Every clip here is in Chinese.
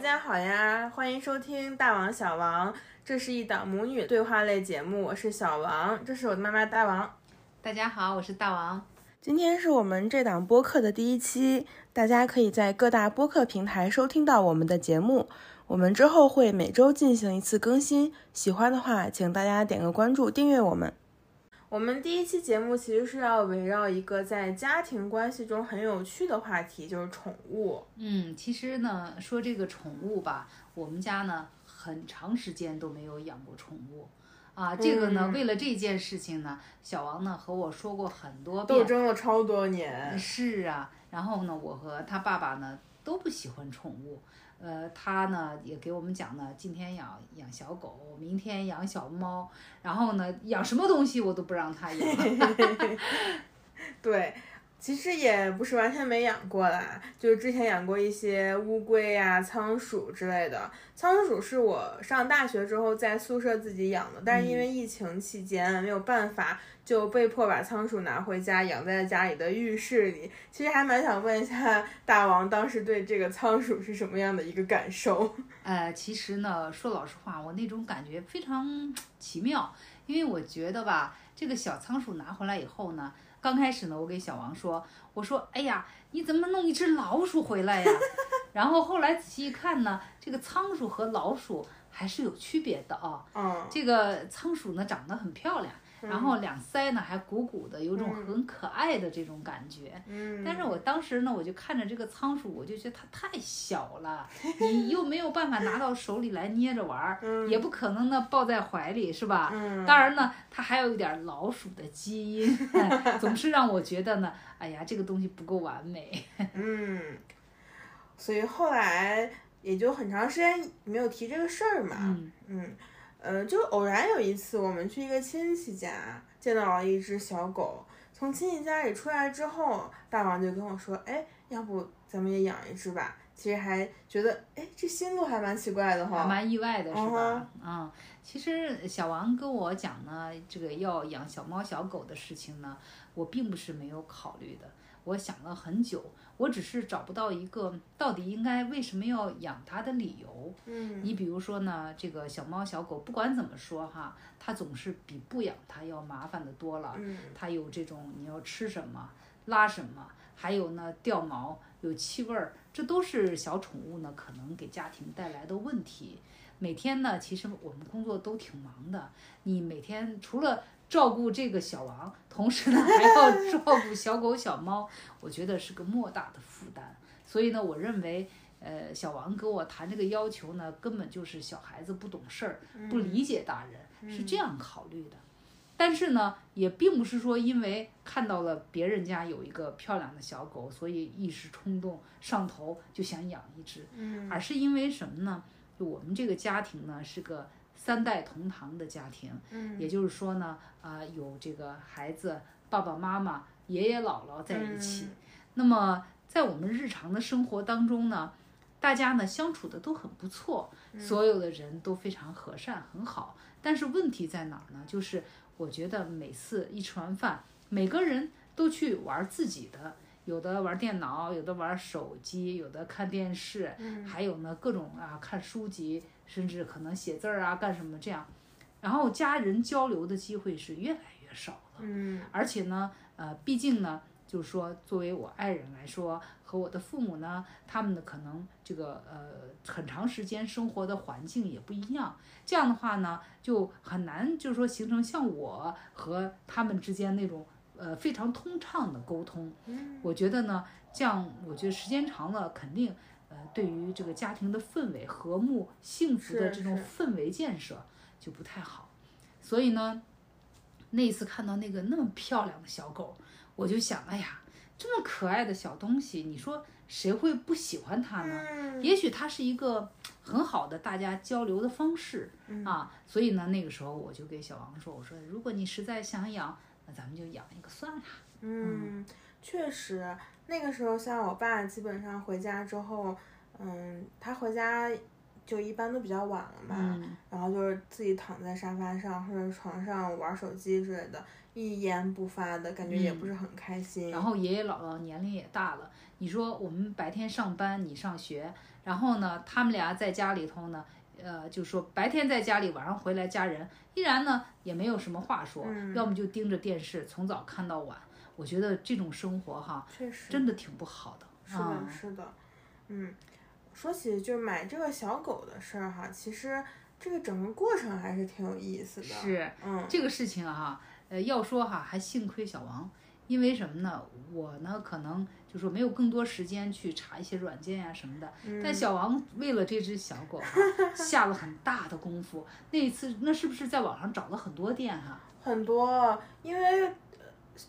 家好呀，欢迎收听《大王小王》，这是一档母女对话类节目，我是小王，这是我的妈妈大王。大家好，我是大王。今天是我们这档播客的第一期，大家可以在各大播客平台收听到我们的节目。我们之后会每周进行一次更新，喜欢的话，请大家点个关注，订阅我们。我们第一期节目其实是要围绕一个在家庭关系中很有趣的话题，就是宠物。嗯，其实呢，说这个宠物吧，我们家呢很长时间都没有养过宠物，啊，这个呢，为了这件事情呢，小王呢和我说过很多遍，斗争了超多年。是啊，然后呢，我和他爸爸呢都不喜欢宠物。呃，他呢也给我们讲呢，今天养养小狗，明天养小猫，然后呢养什么东西我都不让他养。对。其实也不是完全没养过啦，就是之前养过一些乌龟呀、仓鼠之类的。仓鼠是我上大学之后在宿舍自己养的，但是因为疫情期间没有办法，就被迫把仓鼠拿回家养在家里的浴室里。其实还蛮想问一下大王，当时对这个仓鼠是什么样的一个感受？呃，其实呢，说老实话，我那种感觉非常奇妙，因为我觉得吧，这个小仓鼠拿回来以后呢。刚开始呢，我给小王说：“我说，哎呀，你怎么弄一只老鼠回来呀？” 然后后来仔细一看呢，这个仓鼠和老鼠还是有区别的啊。嗯，这个仓鼠呢长得很漂亮。然后两腮呢还鼓鼓的，有种很可爱的这种感觉。嗯。但是我当时呢，我就看着这个仓鼠，我就觉得它太小了，你又没有办法拿到手里来捏着玩儿，也不可能呢抱在怀里，是吧？嗯。当然呢，它还有一点老鼠的基因，总是让我觉得呢，哎呀，这个东西不够完美。嗯。所以后来也就很长时间没有提这个事儿嘛。嗯。嗯。呃，就偶然有一次，我们去一个亲戚家，见到了一只小狗。从亲戚家里出来之后，大王就跟我说：“哎，要不咱们也养一只吧？”其实还觉得，哎，这心路还蛮奇怪的哈，蛮意外的是吧？嗯，其实小王跟我讲呢，这个要养小猫小狗的事情呢，我并不是没有考虑的。我想了很久，我只是找不到一个到底应该为什么要养它的理由。嗯，你比如说呢，这个小猫小狗不管怎么说哈，它总是比不养它要麻烦的多了。嗯，它有这种你要吃什么拉什么，还有呢掉毛有气味儿，这都是小宠物呢可能给家庭带来的问题。每天呢，其实我们工作都挺忙的，你每天除了照顾这个小王，同时呢还要照顾小狗小猫，我觉得是个莫大的负担。所以呢，我认为，呃，小王跟我谈这个要求呢，根本就是小孩子不懂事儿，不理解大人，是这样考虑的。但是呢，也并不是说因为看到了别人家有一个漂亮的小狗，所以一时冲动上头就想养一只，而是因为什么呢？就我们这个家庭呢，是个。三代同堂的家庭，嗯，也就是说呢，啊，有这个孩子、爸爸妈妈、爷爷姥姥在一起。那么在我们日常的生活当中呢，大家呢相处的都很不错，所有的人都非常和善很好。但是问题在哪儿呢？就是我觉得每次一吃完饭，每个人都去玩自己的。有的玩电脑，有的玩手机，有的看电视，还有呢各种啊看书籍，甚至可能写字儿啊干什么这样，然后家人交流的机会是越来越少了。嗯，而且呢，呃，毕竟呢，就是说作为我爱人来说，和我的父母呢，他们的可能这个呃很长时间生活的环境也不一样，这样的话呢，就很难就是说形成像我和他们之间那种。呃，非常通畅的沟通，我觉得呢，这样我觉得时间长了，肯定呃，对于这个家庭的氛围、和睦、幸福的这种氛围建设就不太好。所以呢，那一次看到那个那么漂亮的小狗，我就想，哎呀，这么可爱的小东西，你说谁会不喜欢它呢？也许它是一个很好的大家交流的方式啊。所以呢，那个时候我就给小王说，我说，如果你实在想养。那咱们就养一个算了。嗯，确实，那个时候像我爸基本上回家之后，嗯，他回家就一般都比较晚了嘛，嗯然后就是自己躺在沙发上或者床上玩手机之类的，一言不发的感觉也不是很开心。嗯然后爷爷姥姥年龄也大了，你说我们白天上班，你上学，然后呢，他们俩在家里头呢，呃，就说白天在家里，晚上回来家人依然呢也没有什么话说，嗯要么就盯着电视从早看到晚。我觉得这种生活哈，确实真的挺不好的。是的，啊是的，嗯，说起就是买这个小狗的事儿哈，其实这个整个过程还是挺有意思的。是嗯，这个事情啊哈，呃，要说哈，还幸亏小王，因为什么呢？我呢可能就说没有更多时间去查一些软件呀、什么的，嗯但小王为了这只小狗哈，下了很大的功夫。那一次，那是不是在网上找了很多店哈？很多，因为呃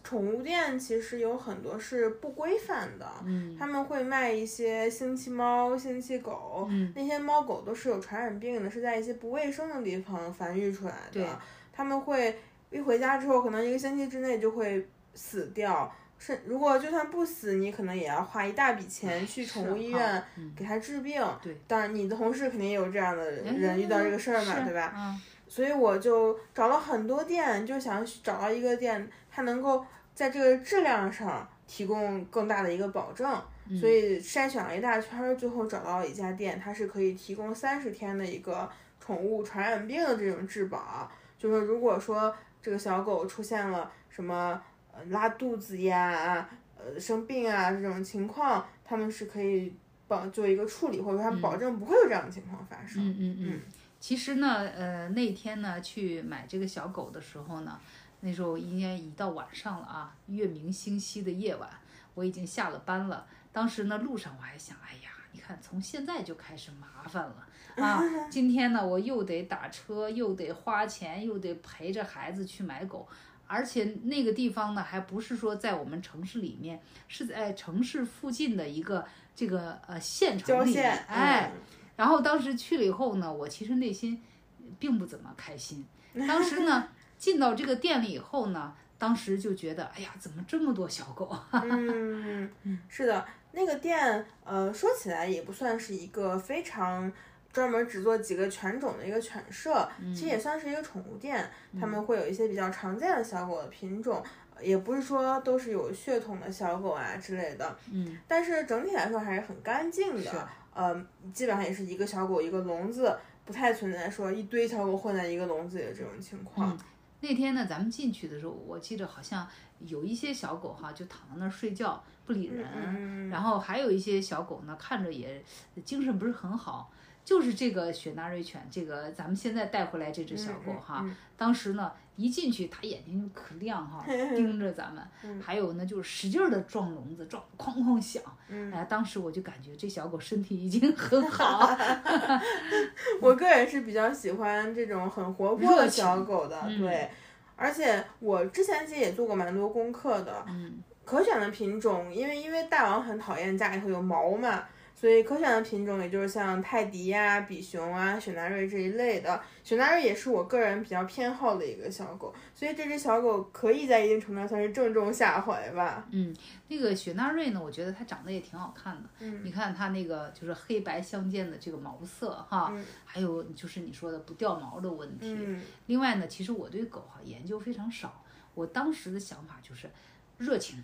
宠物店其实有很多是不规范的，嗯他们会卖一些星期猫、星期狗，嗯那些猫狗都是有传染病的，是在一些不卫生的地方繁育出来对的。他们会一回家之后，可能一个星期之内就会死掉。是，如果就算不死，你可能也要花一大笔钱去宠物医院嗯给它治病。对，当然你的同事肯定也有这样的哎人遇到这个事儿嘛，是对吧？嗯所以我就找了很多店，就想找到一个店，它能够在这个质量上提供更大的一个保证。嗯所以筛选了一大圈儿，最后找到了一家店，它是可以提供三十天的一个宠物传染病的这种质保。就是如果说这个小狗出现了什么呃拉肚子呀、呃生病啊这种情况，他们是可以帮做一个处理，或者说他们保证不会有这样的情况发生。嗯嗯嗯。其实呢，呃，那天呢去买这个小狗的时候呢，那时候应该已到晚上了啊，月明星稀的夜晚，我已经下了班了。当时呢，路上我还想，哎呀，你看从现在就开始麻烦了 啊！今天呢，我又得打车，又得花钱，又得陪着孩子去买狗。而且那个地方呢，还不是说在我们城市里面，是在城市附近的一个这个呃县城里面，哎，嗯然后当时去了以后呢，我其实内心并不怎么开心。当时呢，进到这个店里以后呢，当时就觉得，哎呀，怎么这么多小狗？嗯，是的，那个店，呃，说起来也不算是一个非常专门只做几个犬种的一个犬舍，其实也算是一个宠物店。他们会有一些比较常见的小狗的品种，也不是说都是有血统的小狗啊之类的，嗯，但是整体来说还是很干净的。呃，基本上也是一个小狗一个笼子，不太存在说一堆小狗混在一个笼子里的这种情况。那天呢，咱们进去的时候，我记得好像有一些小狗哈，就躺在那儿睡觉不理人，嗯然后还有一些小狗呢，看着也精神不是很好。就是这个雪纳瑞犬，这个咱们现在带回来这只小狗哈，嗯。当时呢一进去，它眼睛就可亮哈，盯着咱们。嗯还有呢，就是使劲的撞笼子，撞哐哐响。嗯哎，当时我就感觉这小狗身体已经很好。我个人是比较喜欢这种很活泼的小狗的，嗯对。而且我之前其实也做过蛮多功课的，嗯可选的品种，因为因为大王很讨厌家里头有毛嘛，所以可选的品种也就是像泰迪呀、比熊啊、雪纳瑞这一类的。雪纳瑞也是我个人比较偏好的一个小狗，所以这只小狗可以在一定程度上算是正中下怀吧。嗯，那个雪纳瑞呢，我觉得它长得也挺好看的。嗯你看它那个就是黑白相间的这个毛色哈，嗯还有就是你说的不掉毛的问题。嗯另外呢，其实我对狗哈研究非常少，我当时的想法就是热情、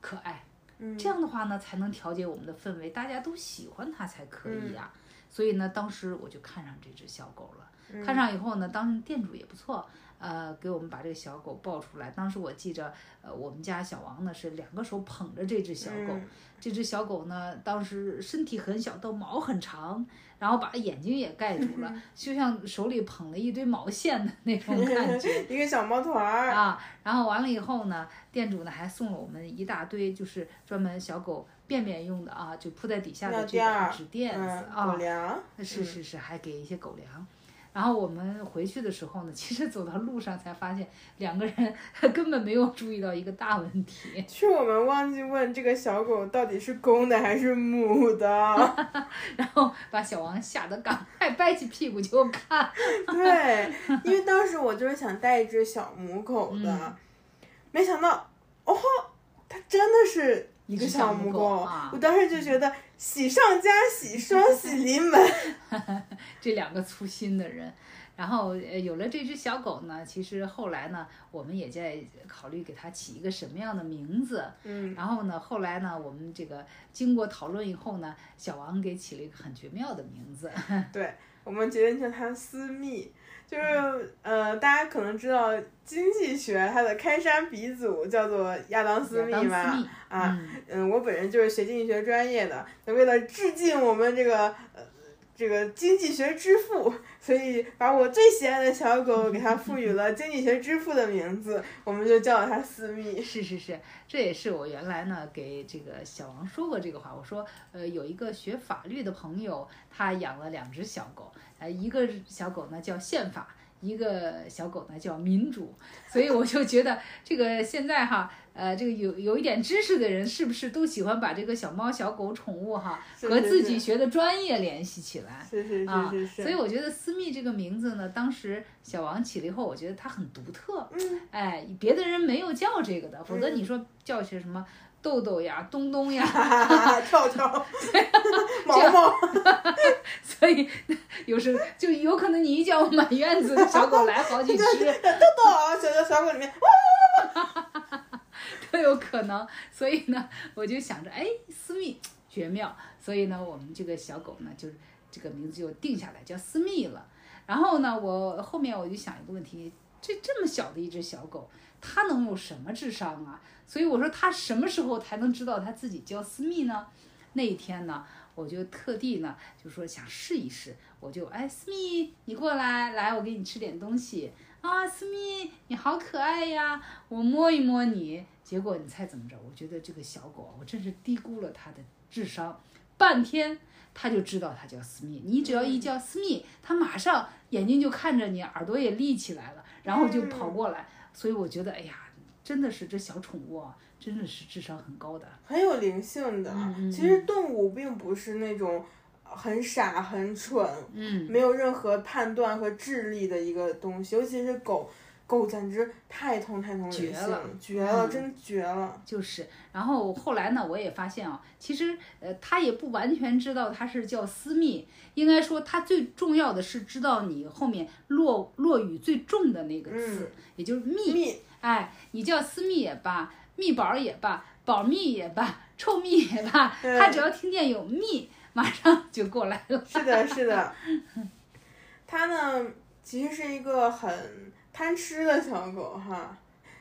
可爱，嗯，这样的话呢才能调节我们的氛围，大家都喜欢它才可以嗯。呀、所以呢，当时我就看上这只小狗了。嗯。看上以后呢，当时店主也不错，呃，给我们把这个小狗抱出来。当时我记着，呃，我们家小王呢是两个手捧着这只小狗，嗯这只小狗呢，当时身体很小，到毛很长，然后把眼睛也盖住了，就像手里捧了一堆毛线的那种感觉。一个小毛团儿，啊，然后完了以后呢，店主呢还送了我们一大堆，就是专门小狗便便用的啊，就铺在底下的这个纸垫子嗯，啊狗，粮，是是是，还给一些狗粮。然后我们回去的时候呢，其实走到路上才发现，两个人 根本没有注意到一个大问题。是我们忘记问这个小狗到底是公的还是母的。然后把小王吓得赶快掰起屁股就看。对，因为当时我就是想带一只小母狗的，嗯没想到，哦吼，它真的是一个小母狗啊我当时就觉得喜上加喜，双喜临门。这两个粗心的人。然后呃，有了这只小狗呢，其实后来呢，我们也在考虑给它起一个什么样的名字。嗯，然后呢，后来呢，我们这个经过讨论以后呢，小王给起了一个很绝妙的名字。对，我们决定叫它私密。就是呃，大家可能知道经济学它的开山鼻祖叫做亚当斯密嘛，啊，嗯，我本人就是学经济学专业的，那为了致敬我们这个呃这个经济学之父，所以把我最喜爱的小狗给它赋予了经济学之父的名字，我们就叫它私密。是是是，这也是我原来呢给这个小王说过这个话，我说呃有一个学法律的朋友，他养了两只小狗。呃，一个小狗呢叫宪法，一个小狗呢叫民主，所以我就觉得这个现在哈，呃，这个有有一点知识的人是不是都喜欢把这个小猫小狗宠物哈和自己学的专业联系起来？是是啊，是是。所以我觉得私密这个名字呢，当时小王起了以后，我觉得它很独特。嗯。哎，别的人没有叫这个的，否则你说叫些什么？豆豆呀，东东呀 跳跳，毛毛，所以有时就有可能你一叫满院子小狗来好几只，豆豆小小小狗里面，都有可能。所以呢，我就想着，哎，私密绝妙。所以呢，我们这个小狗呢，就是这个名字就定下来叫私密了。然后呢，我后面我就想一个问题，这这么小的一只小狗，它能有什么智商啊？所以我说它什么时候才能知道它自己叫私密呢？那一天呢，我就特地呢就说想试一试，我就哎私密你过来，来我给你吃点东西啊，私密你好可爱呀，我摸一摸你。结果你猜怎么着？我觉得这个小狗，我真是低估了它的智商，半天它就知道它叫私密。你只要一叫私密，它马上眼睛就看着你，耳朵也立起来了，然后就跑过来。所以我觉得哎呀。真的是这小宠物啊，真的是智商很高的，很有灵性的。其实动物并不是那种很傻很蠢，嗯，没有任何判断和智力的一个东西。尤其是狗，狗简直太通太通人性了，绝了，真绝了。就是，然后后来呢，我也发现啊，其实呃，它也不完全知道它是叫私密，应该说它最重要的是知道你后面落落雨最重的那个字，也就是密。哎，你叫私密也罢，密宝也罢，保密也罢，臭密也罢，它只要听见有蜜，马上就过来了。是的，是的。它呢，其实是一个很贪吃的小狗哈，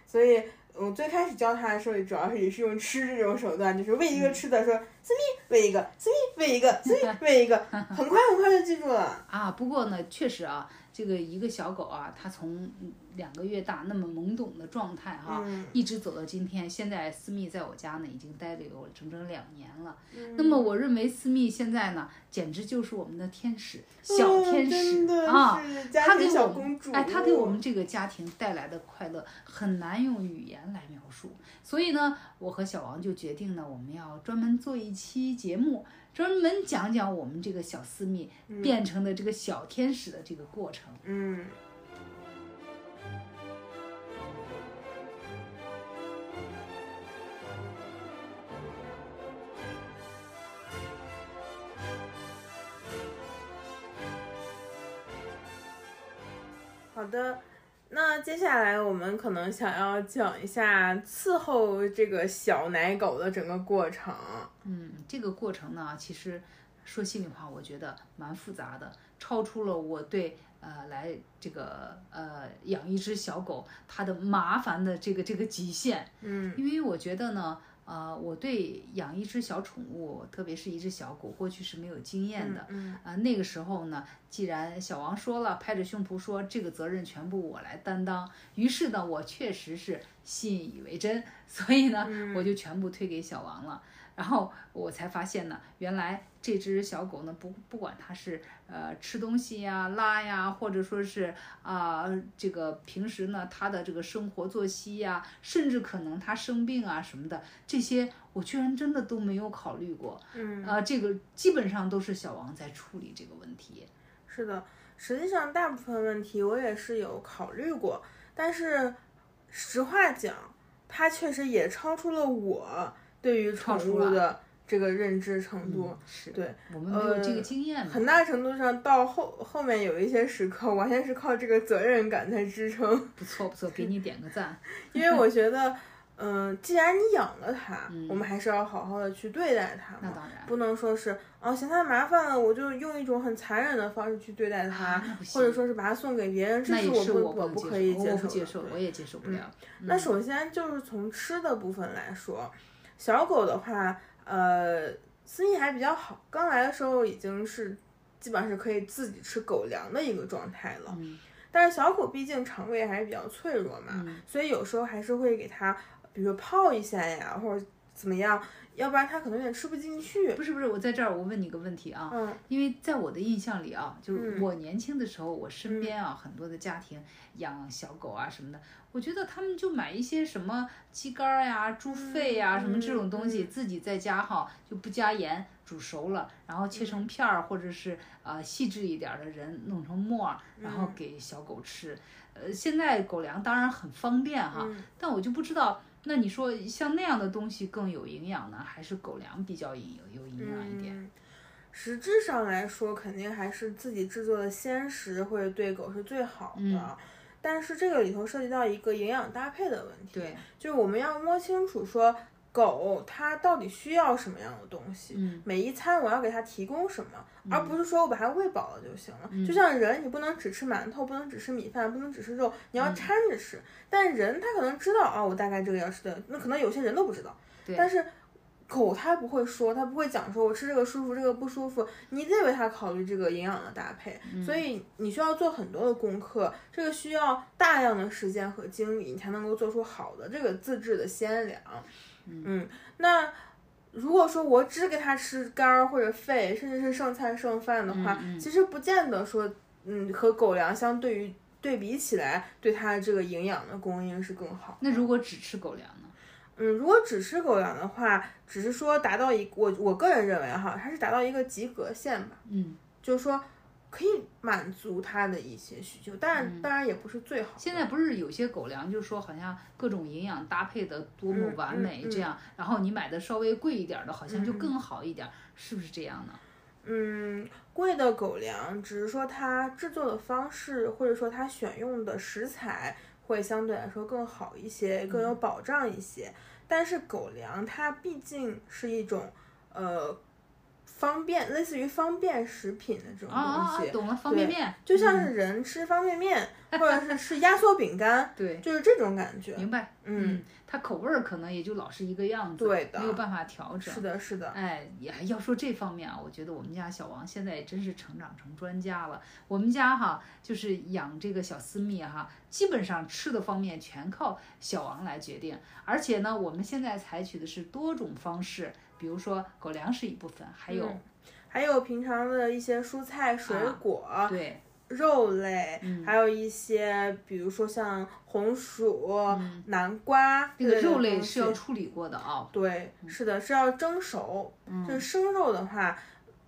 所以我最开始教它的时候，主要是也是用吃这种手段，就是喂一个吃的，说思密喂一个，思密喂一个，思密喂一个，很快很快就记住了。啊，不过呢，确实啊，这个一个小狗啊，它从。两个月大，那么懵懂的状态哈，一直走到今天。现在思密在我家呢，已经待了有整整两年了。那么我认为思密现在呢，简直就是我们的天使，小天使啊！他给我们，哎，他给我们这个家庭带来的快乐，很难用语言来描述。所以呢，我和小王就决定呢，我们要专门做一期节目，专门讲讲我们这个小私密变成的这个小天使的这个过程。嗯。好的，那接下来我们可能想要讲一下伺候这个小奶狗的整个过程。嗯，这个过程呢，其实说心里话，我觉得蛮复杂的，超出了我对呃来这个呃养一只小狗它的麻烦的这个这个极限。嗯，因为我觉得呢。呃，我对养一只小宠物，特别是一只小狗，过去是没有经验的。嗯，啊，那个时候呢，既然小王说了，拍着胸脯说这个责任全部我来担当，于是呢，我确实是信以为真，所以呢，我就全部推给小王了。然后我才发现呢，原来这只小狗呢，不不管它是呃吃东西呀、拉呀，或者说是啊这个平时呢它的这个生活作息呀，甚至可能它生病啊什么的，这些我居然真的都没有考虑过。嗯啊，这个基本上都是小王在处理这个问题。是的，实际上大部分问题我也是有考虑过，但是实话讲，它确实也超出了我。对于宠物的这个认知程度。嗯是对，我们没有这个呃经验嘛。很大程度上到后后面有一些时刻，完全是靠这个责任感在支撑。不错不错，给你点个赞。因为我觉得，嗯、既然你养了它，嗯我们还是要好好的去对待它嘛，那当然，不能说是哦嫌它麻烦了，我就用一种很残忍的方式去对待它，或者说是把它送给别人，这是我不我不可以受，我不接受，受的。我也接受不了。那首先就是从吃的部分来说，小狗的话，呃，思意还比较好，刚来的时候已经是基本上是可以自己吃狗粮的一个状态了。嗯但是小狗毕竟肠胃还是比较脆弱嘛，嗯所以有时候还是会给它，比如说泡一下呀，或者怎么样，要不然它可能有点吃不进去。不是不是，我在这儿我问你个问题啊，嗯因为在我的印象里啊，就是嗯我年轻的时候，我身边啊很多的家庭养小狗啊什么的，我觉得他们就买一些什么鸡肝儿呀、猪肺呀、嗯什么这种东西，嗯自己在家哈就不加盐煮熟了，然后切成片儿，或者是呃细致一点儿的人弄成沫儿，然后嗯给小狗吃。呃，现在狗粮当然很方便哈，嗯但我就不知道。那你说像那样的东西更有营养呢，还是狗粮比较营有有营养一点？嗯，实质上来说，肯定还是自己制作的鲜食会对狗是最好的。嗯但是这个里头涉及到一个营养搭配的问题，对，就是我们要摸清楚说狗它到底需要什么样的东西，嗯每一餐我要给它提供什么，而不是说我把它喂饱了就行了。嗯就像人，你不能只吃馒头，不能只吃米饭，不能只吃肉，你嗯要掺着吃。但人他可能知道啊、我大概这个要吃的，那可能有些人都不知道。对但是狗它不会说，它不会讲说我吃这个舒服，这个不舒服，你得为它考虑这个营养的搭配。嗯所以你需要做很多的功课，这个需要大量的时间和精力，你才能够做出好的这个自制的鲜粮。嗯，那如果说我只给它吃肝儿或者肺，甚至是剩菜剩饭的话，其实不见得说，嗯，和狗粮相对于对比起来，对它这个营养的供应是更好。那如果只吃狗粮呢？嗯，如果只吃狗粮的话，只是说达到一我我个人认为哈，它是达到一个及格线吧，嗯，就是说可以满足它的一些需求，但当然也不是最好。嗯现在不是有些狗粮，就是说好像各种营养搭配的多么嗯完美嗯嗯这样，然后你买的稍微贵一点的，好像就更好一点，是不是这样呢？嗯，贵的狗粮只是说它制作的方式，或者说它选用的食材会相对来说更好一些，更有保障一些。但是狗粮它毕竟是一种呃方便，类似于方便食品的这种东西，，啊懂了，方便面，就像是人吃方便面，或者是吃压缩饼干，对，就是这种感觉。明白，嗯，它口味儿可能也就老是一个样子，对的没有办法调整。是的，是的。哎，也要说这方面啊，我觉得我们家小王现在也真是成长成专家了。我们家哈，就是养这个小私密哈，基本上吃的方面全靠小王来决定。而且呢，我们现在采取的是多种方式，比如说狗粮是一部分，还有、嗯还有平常的一些蔬菜、水果，对肉类，嗯还有一些，比如说像红薯、南瓜嗯这个肉类是要处理过的啊。对，是的，是要蒸熟。嗯就是生肉的话，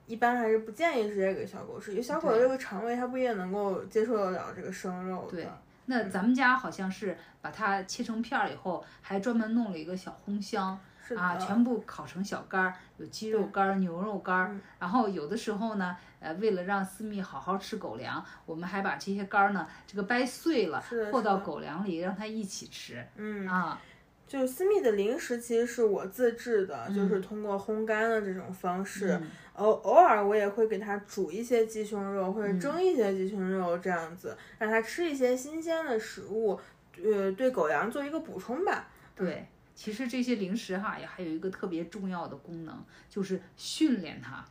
一般还是不建议直接给小狗吃，因为小狗的这个肠胃它不一定能够接受得了这个生肉对。那咱们家好像是把它切成片儿以后，还专门弄了一个小烘箱。啊，全部烤成小干儿，有鸡肉干儿、牛肉干儿嗯。然后有的时候呢，呃，为了让思密好好吃狗粮，我们还把这些干儿呢，这个掰碎了和到狗粮里，让它一起吃。嗯，啊，就是私密的零食其实是我自制的，就是通过烘干的这种方式。嗯偶偶尔我也会给它煮一些鸡胸肉或者嗯蒸一些鸡胸肉，这样子、让它吃一些新鲜的食物，呃，对狗粮做一个补充吧。对。其实这些零食哈，也还有一个特别重要的功能，就是训练它。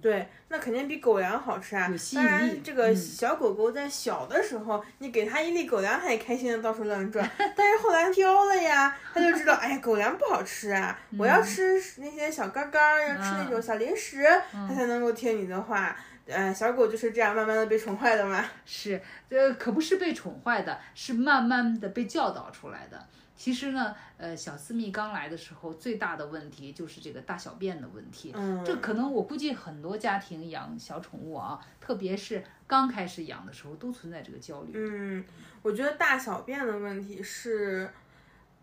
对，那肯定比狗粮好吃啊当然，这个嗯小狗狗在小的时候，你给它一粒狗粮，它也开心的到处乱转。但是后来挑了呀，它就知道，哎呀，狗粮不好吃啊！我嗯要吃那些小干干儿，要吃那种小零食，嗯它才能够听你的话。呃，小狗就是这样慢慢的被宠坏的嘛。是，呃，可不是被宠坏的，是慢慢的被教导出来的。其实呢，呃，小私密刚来的时候，最大的问题就是这个大小便的问题。嗯，这可能我估计很多家庭养小宠物啊，特别是刚开始养的时候，都存在这个焦虑。嗯，我觉得大小便的问题是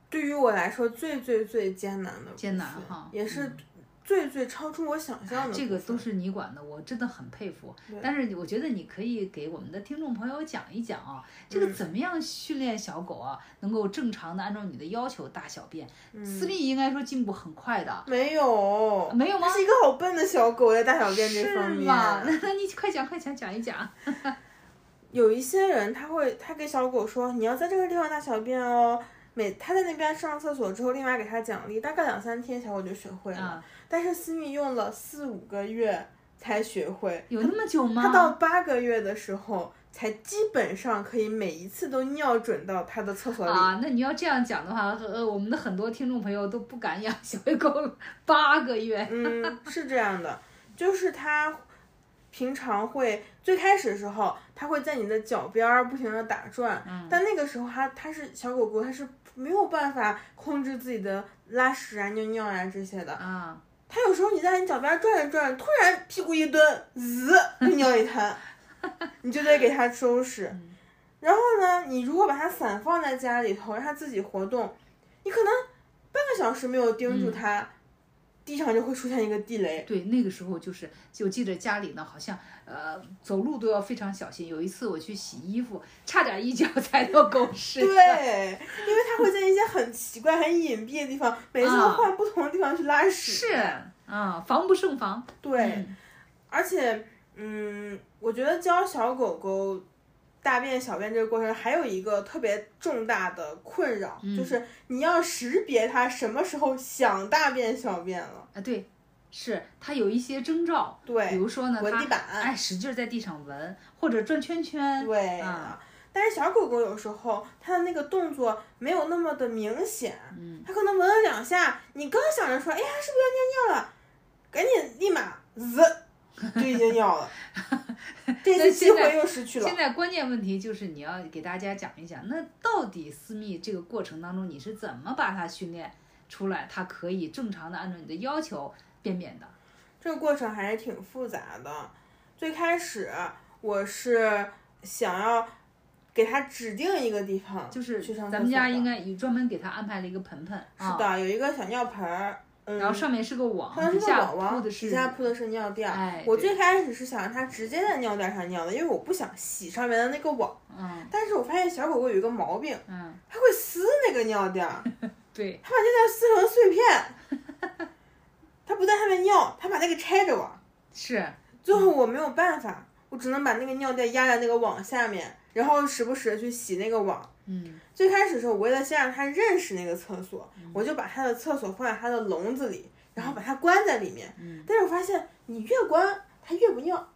对于我来说最最最艰难的部艰难哈也是嗯最最超出我想象的。这个都是你管的，我真的很佩服。但是我觉得你可以给我们的听众朋友讲一讲啊，这个嗯怎么样训练小狗啊，能够正常的按照你的要求大小便。嗯思密应该说进步很快的，没有，没有吗它？是一个好笨的小狗，在大小便这方面。是吗？那那你快讲快讲讲一讲。有一些人他会，他给小狗说你要在这个地方大小便哦。每他在那边上厕所之后，立马给他奖励，大概两三天小狗就学会了。啊，但是思密用了四五个月才学会，有那么久吗？他到八个月的时候才基本上可以每一次都尿准到他的厕所里。啊，那你要这样讲的话，呃，我们的很多听众朋友都不敢养小狗八个月。嗯，是这样的，就是它平常会最开始的时候，它会在你的脚边儿不停的打转，嗯但那个时候它它是小狗狗，它是没有办法控制自己的拉屎啊、尿尿啊这些的。啊，他有时候你在你脚边转着转着，突然屁股一蹲，滋，就尿一滩，你就得给他收拾。嗯然后呢，你如果把它散放在家里头，让它自己活动，你可能半个小时没有盯住嗯它，地上就会出现一个地雷。对，那个时候就是，就记得家里呢，好像呃走路都要非常小心。有一次我去洗衣服，差点一脚踩到狗屎。对，因为它会在一些很奇怪、很隐蔽的地方，每次都啊换不同的地方去拉屎。是啊，防不胜防。对，嗯而且，嗯，我觉得教小狗狗大便、小便这个过程，还有一个特别重大的困扰，嗯就是你要识别它什么时候想大便、小便了。啊，对，是它有一些征兆，对比，如说呢，它闻地板哎使劲儿在地上闻，或者转圈圈。对啊但是小狗狗有时候它的那个动作没有那么的明显，嗯，它可能闻了两下，你刚想着说，哎呀，是不是要尿尿了？赶紧立马滋就已经尿了，这次机会又失去了现。在关键问题就是你要给大家讲一讲，那到底私密这个过程当中你是怎么把它训练出来，它可以正常的按照你的要求便便的？这个过程还是挺复杂的。最开始我是想要给它指定一个地方，就是去上咱们家应该有专门给它安排了一个盆盆，啊，是的，有一个小尿盆儿，嗯，然后上面是个网，上面是个底下网网，底铺的是下铺的是尿垫。哎我最开始是想让它直接在尿垫上尿的，因为我不想洗上面的那个网。嗯但是我发现小狗狗有一个毛病，嗯，它会撕那个尿垫儿，对，它把尿垫撕成碎片。它不在上面尿，它把那个拆着玩。是，最后我没有办法，我只能把那个尿垫压在那个网下面，然后时不时的去洗那个网。嗯最开始的时候，我为了先让它认识那个厕所，我就把它的厕所放在它的笼子里，然后把它关在里面。嗯但是我发现你越关它越不尿，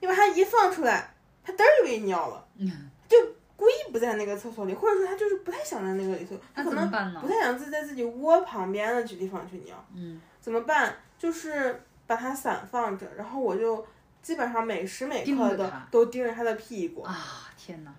你把它一放出来，它嘚儿就给你尿了，嗯，故意不在那个厕所里，或者说它就是不太想在那个里头，它那可能不？太想自己在自己窝旁边的地方去尿。嗯怎么办？就是把它散放着，然后我就基本上每时每刻的都盯着它的屁股。啊，天哪，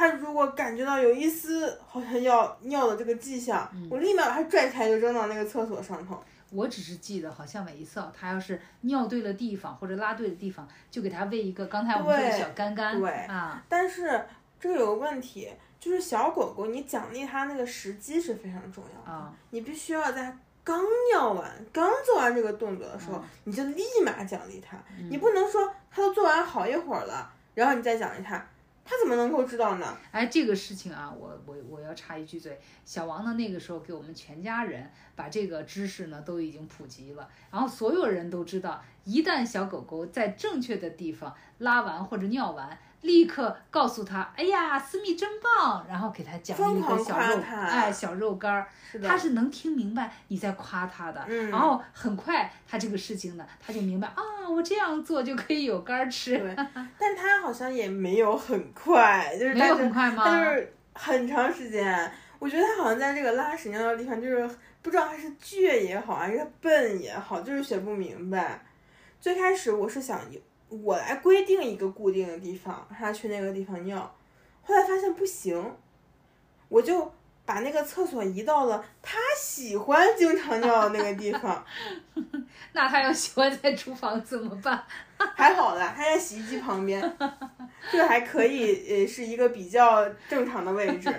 它如果感觉到有一丝好像要尿的这个迹象，嗯我立马把他拽起来，就扔到那个厕所上头。我只是记得，好像每一次啊，它要是尿对了地方或者拉对了地方，就给他喂一个刚才我们说的小干干，对啊，但是这个有个问题，就是小狗狗你奖励它那个时机是非常重要的，啊你必须要在它刚尿完、刚做完这个动作的时候，嗯你就立马奖励它，你不能说它都做完好一会儿了，然后你再奖励它，他怎么能够知道呢？哎，这个事情啊，我我我要插一句嘴，小王呢那个时候给我们全家人把这个知识呢都已经普及了，然后所有人都知道，一旦小狗狗在正确的地方拉完或者尿完，立刻告诉他，哎呀，思密真棒，然后给他奖励疯狂一个小肉，哎，小肉干儿，他是能听明白你在夸他的，嗯然后很快他这个事情呢，他就明白啊，我这样做就可以有干儿吃，对，但他好像也没有很快，就是是有很快吗？它就是很长时间。我觉得他好像在这个拉屎尿的地方，就是不知道他是倔也好，还是笨也好，就是学不明白。最开始我是想我来规定一个固定的地方，让他去那个地方尿，后来发现不行，我就把那个厕所移到了他喜欢经常尿的那个地方。那他要喜欢在厨房怎么办？还好啦，他在洗衣机旁边，这个还可以，呃，是一个比较正常的位置，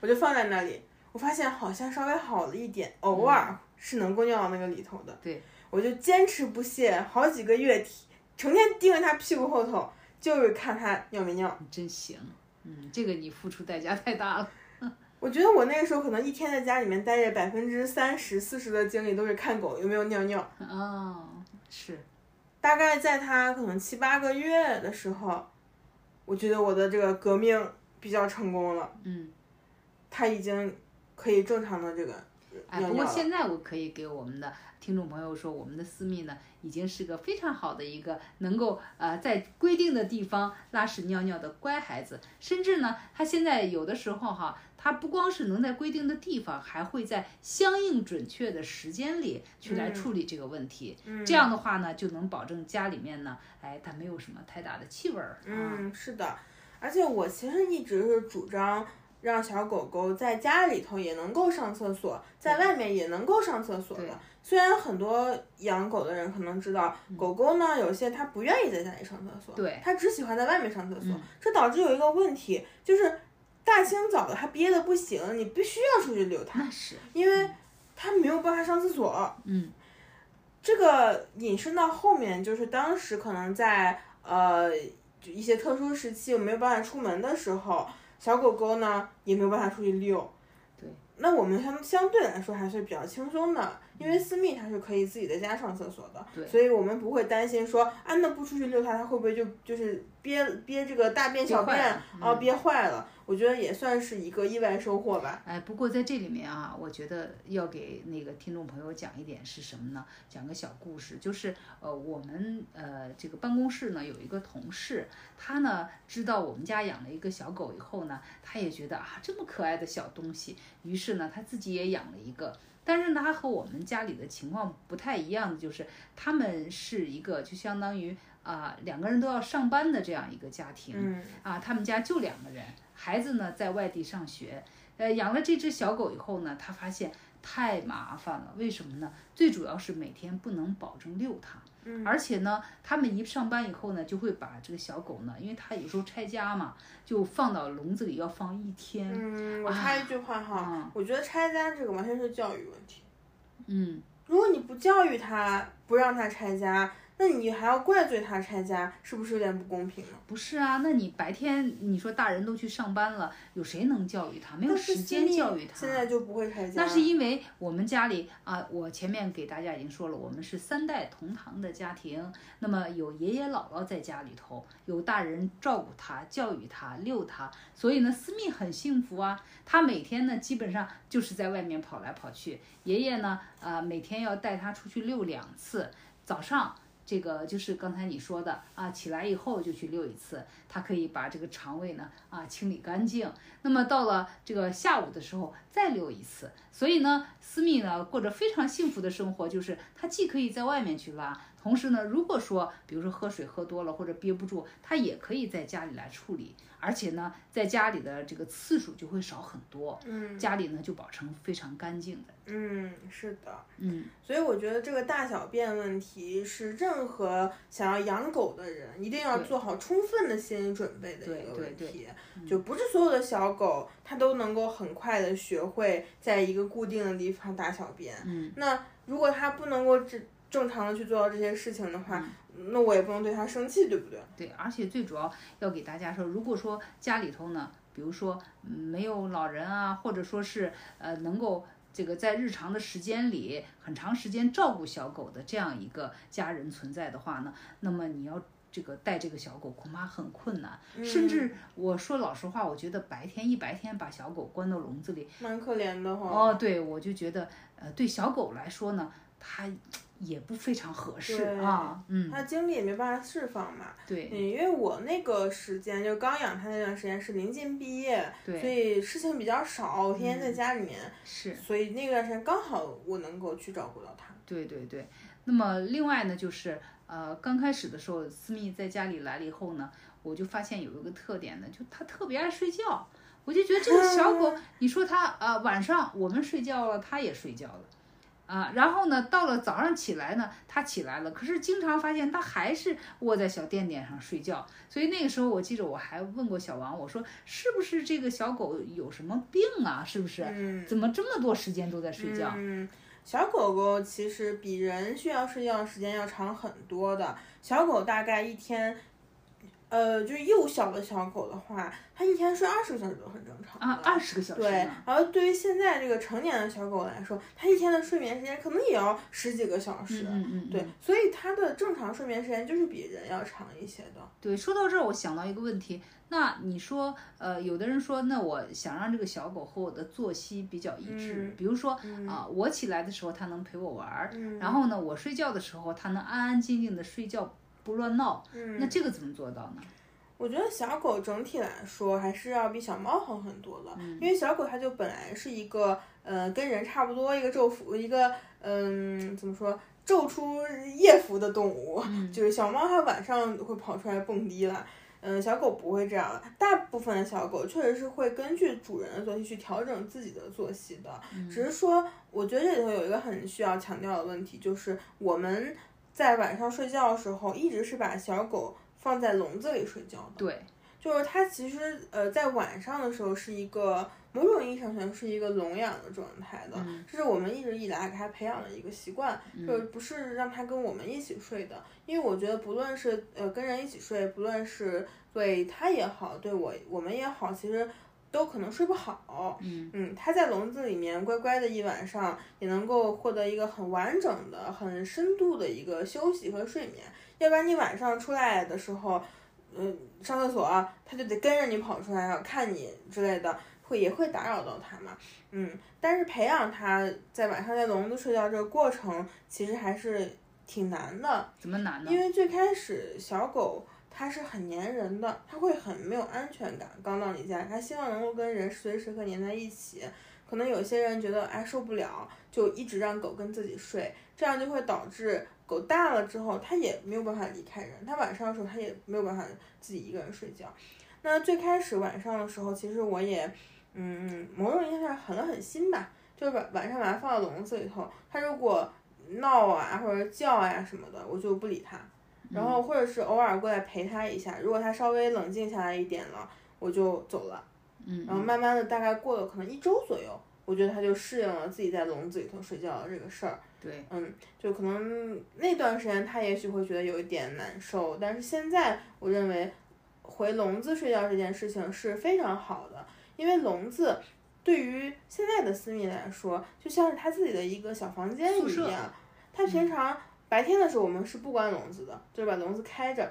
我就放在那里。我发现好像稍微好了一点，偶尔是能够尿到那个里头的。对，我就坚持不懈，好几个月，成天盯着他屁股后头，就是看他尿没尿。你真行，嗯，这个你付出代价太大了。我觉得我那个时候可能一天在家里面待着，百分之三十、四十的精力都是看狗有没有尿尿。哦，是。大概在他可能七八个月的时候，我觉得我的这个革命比较成功了。嗯，他已经可以正常的这个哎，不过现在我可以给我们的听众朋友说，我们的私密呢，已经是个非常好的一个能够呃在规定的地方拉屎尿尿的乖孩子，甚至呢，他现在有的时候哈。他不光是能在规定的地方，还会在相应准确的时间里去来处理这个问题。嗯，这样的话呢，就能保证家里面呢，哎，它没有什么太大的气味儿。嗯，是的。而且我其实一直是主张让小狗狗在家里头也能够上厕所，在外面也能够上厕所的。虽然很多养狗的人可能知道，狗狗呢有些它不愿意在家里上厕所，对，它只喜欢在外面上厕所。这导致有一个问题，就是。大清早的，它憋得不行，你必须要出去遛它，那是，因为它没有办法上厕所。嗯，这个引申到后面，就是当时可能在呃一些特殊时期，我没有办法出门的时候，小狗狗呢也没有办法出去遛。对，那我们相相对来说还是比较轻松的，因为私密它是可以自己在家上厕所的，对，所以我们不会担心说啊，那不出去遛它，它会不会就就是憋憋这个大便小便啊憋坏了。我觉得也算是一个意外收获吧。哎，不过在这里面啊，我觉得要给那个听众朋友讲一点是什么呢？讲个小故事，就是呃，我们呃这个办公室呢有一个同事，他呢知道我们家养了一个小狗以后呢，他也觉得啊这么可爱的小东西，于是呢他自己也养了一个。但是呢，他和我们家里的情况不太一样的，就是他们是一个就相当于啊两个人都要上班的这样一个家庭。嗯。啊，他们家就两个人。孩子呢在外地上学，呃，养了这只小狗以后呢，他发现太麻烦了。为什么呢？最主要是每天不能保证遛它，嗯，而且呢，他们一上班以后呢，就会把这个小狗呢，因为它有时候拆家嘛，就放到笼子里要放一天。嗯，我插一句话哈，我觉得拆家这个完全是教育问题。嗯，如果你不教育它，不让它拆家。那你还要怪罪他拆家，是不是有点不公平呢？不是啊，那你白天你说大人都去上班了，有谁能教育他？没有时间教育他。现在就不会拆家。那是因为我们家里啊，我前面给大家已经说了，我们是三代同堂的家庭，那么有爷爷姥姥在家里头，有大人照顾他、教育他、遛他，所以呢，思密很幸福啊。他每天呢，基本上就是在外面跑来跑去。爷爷呢，呃，每天要带他出去遛两次，早上。这个就是刚才你说的啊，起来以后就去遛一次，它可以把这个肠胃呢啊清理干净。那么到了这个下午的时候再遛一次，所以呢，思密呢过着非常幸福的生活，就是它既可以在外面去拉。同时呢，如果说比如说喝水喝多了或者憋不住，它也可以在家里来处理，而且呢，在家里的这个次数就会少很多，嗯，家里呢就保持非常干净的，嗯，是的，嗯，所以我觉得这个大小便问题是任何想要养狗的人一定要做好充分的心理准备的一个问题，就不是所有的小狗它都能够很快的学会在一个固定的地方大小便，嗯，那如果它不能够这。正常的去做到这些事情的话，那我也不能对他生气，对不对？对，而且最主要要给大家说，如果说家里头呢，比如说没有老人啊，或者说是呃能够这个在日常的时间里很长时间照顾小狗的这样一个家人存在的话呢，那么你要这个带这个小狗恐怕很困难，甚至我说老实话，我觉得白天一白天把小狗关到笼子里，蛮可怜的哈。哦，对，我就觉得呃对小狗来说呢，它。也不非常合适啊，嗯，他精力也没办法释放嘛，对，因为我那个时间就刚养他那段时间是临近毕业，对，所以事情比较少，我天天在家里面，是，所以那段时间刚好我能够去照顾到他。对对对，那么另外呢，就是呃，刚开始的时候，思密在家里来了以后呢，我就发现有一个特点呢，就他特别爱睡觉，我就觉得这个小狗，你说它啊晚上我们睡觉了，它也睡觉了。啊，然后呢，到了早上起来呢，它起来了，可是经常发现它还是窝在小垫垫上睡觉。所以那个时候，我记着我还问过小王，我说是不是这个小狗有什么病啊？是不是？嗯怎么这么多时间都在睡觉？嗯，小狗狗其实比人需要睡觉的时间要长很多的。小狗大概一天，呃，就是幼小的小狗的话，它一天睡二十个小时都很正常啊，的二十个小时对呢，然后对于现在这个成年的小狗来说，它一天的睡眠时间可能也要十几个小时。嗯嗯嗯，对，所以它的正常睡眠时间就是比人要长一些的。对，说到这儿，我想到一个问题。那你说，呃，有的人说，那我想让这个小狗和我的作息比较一致，嗯比如说啊、我起来的时候它能陪我玩儿，嗯然后呢，我睡觉的时候它能安安静静的睡觉，不乱闹。嗯那这个怎么做到呢？我觉得小狗整体来说还是要比小猫好很多的，嗯因为小狗它就本来是一个呃跟人差不多一个昼伏一个嗯怎么说昼出夜伏的动物，嗯就是小猫它晚上会跑出来蹦迪了。嗯，小狗不会这样的。大部分的小狗确实是会根据主人的作息去调整自己的作息的。嗯只是说，我觉得这里头有一个很需要强调的问题，就是我们在晚上睡觉的时候，一直是把小狗放在笼子里睡觉的。对，就是它其实呃在晚上的时候是一个某种意义上讲是一个笼养的状态的，这是我们一直以来给它培养的一个习惯，就是不是让它跟我们一起睡的，因为我觉得不论是呃跟人一起睡，不论是对它也好，对我我们也好，其实。都可能睡不好，嗯嗯，它在笼子里面乖乖的一晚上，也能够获得一个很完整的、很深度的一个休息和睡眠。要不然你晚上出来的时候，嗯，上厕所啊，它就得跟着你跑出来，然后看你之类的，会也会打扰到它嘛。嗯，但是培养它在晚上在笼子睡觉这个过程，其实还是挺难的，怎么难呢？因为最开始小狗。它是很粘人的，它会很没有安全感。刚到你家，它希望能够跟人时时刻粘在一起。可能有些人觉得哎受不了，就一直让狗跟自己睡，这样就会导致狗大了之后，它也没有办法离开人。它晚上的时候，它也没有办法自己一个人睡觉。那最开始晚上的时候，其实我也，嗯，某种意义上狠了狠心吧，就是晚晚上把它放到笼子里头，它如果闹啊或者叫呀、什么的，我就不理它。然后或者是偶尔过来陪他一下，如果他稍微冷静下来一点了，我就走了。嗯，然后慢慢的，大概过了可能一周左右，我觉得他就适应了自己在笼子里头睡觉的这个事儿。对，嗯，就可能那段时间他也许会觉得有一点难受，但是现在我认为回笼子睡觉这件事情是非常好的，因为笼子对于现在的私密来说，就像是他自己的一个小房间一样。他平常白天的时候我们是不关笼子的，就是把笼子开着，